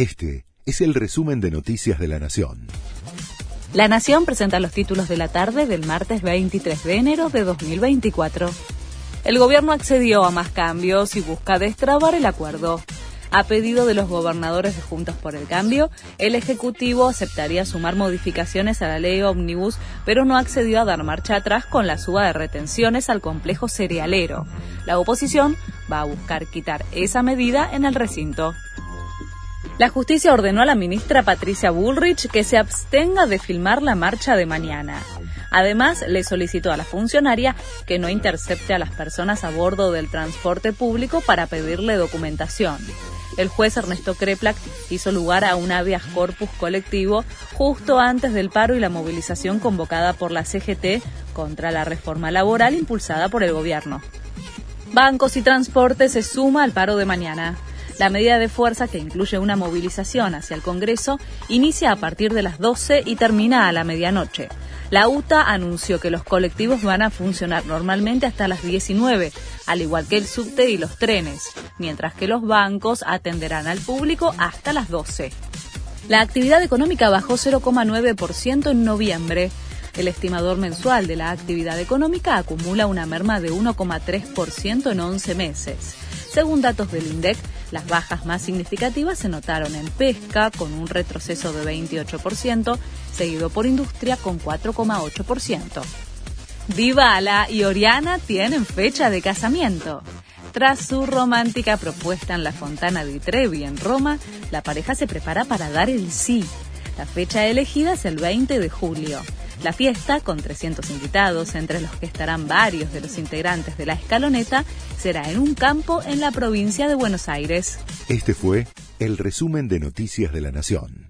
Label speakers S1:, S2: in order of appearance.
S1: Este es el resumen de Noticias de la Nación.
S2: La Nación presenta los títulos de la tarde del martes 23 de enero de 2024. El gobierno accedió a más cambios y busca destrabar el acuerdo. A pedido de los gobernadores de Juntos por el Cambio, el Ejecutivo aceptaría sumar modificaciones a la ley ómnibus, pero no accedió a dar marcha atrás con la suba de retenciones al complejo cerealero. La oposición va a buscar quitar esa medida en el recinto. La justicia ordenó a la ministra Patricia Bullrich que se abstenga de filmar la marcha de mañana. Además, le solicitó a la funcionaria que no intercepte a las personas a bordo del transporte público para pedirle documentación. El juez Ernesto Kreplak hizo lugar a un habeas corpus colectivo justo antes del paro y la movilización convocada por la CGT contra la reforma laboral impulsada por el gobierno. Bancos y transporte se suma al paro de mañana. La medida de fuerza, que incluye una movilización hacia el Congreso, inicia a partir de las 12 y termina a la medianoche. La UTA anunció que los colectivos van a funcionar normalmente hasta las 19, al igual que el subte y los trenes, mientras que los bancos atenderán al público hasta las 12. La actividad económica bajó 0,9% en noviembre. El estimador mensual de la actividad económica acumula una merma de 1,3% en 11 meses. Según datos del INDEC, las bajas más significativas se notaron en pesca, con un retroceso de 28%, seguido por industria con 4,8%. Divala y Oriana tienen fecha de casamiento. Tras su romántica propuesta en la Fontana di Trevi en Roma, la pareja se prepara para dar el sí. La fecha elegida es el 20 de julio. La fiesta, con 300 invitados, entre los que estarán varios de los integrantes de la escaloneta, será en un campo en la provincia de Buenos Aires.
S1: Este fue el resumen de Noticias de la Nación.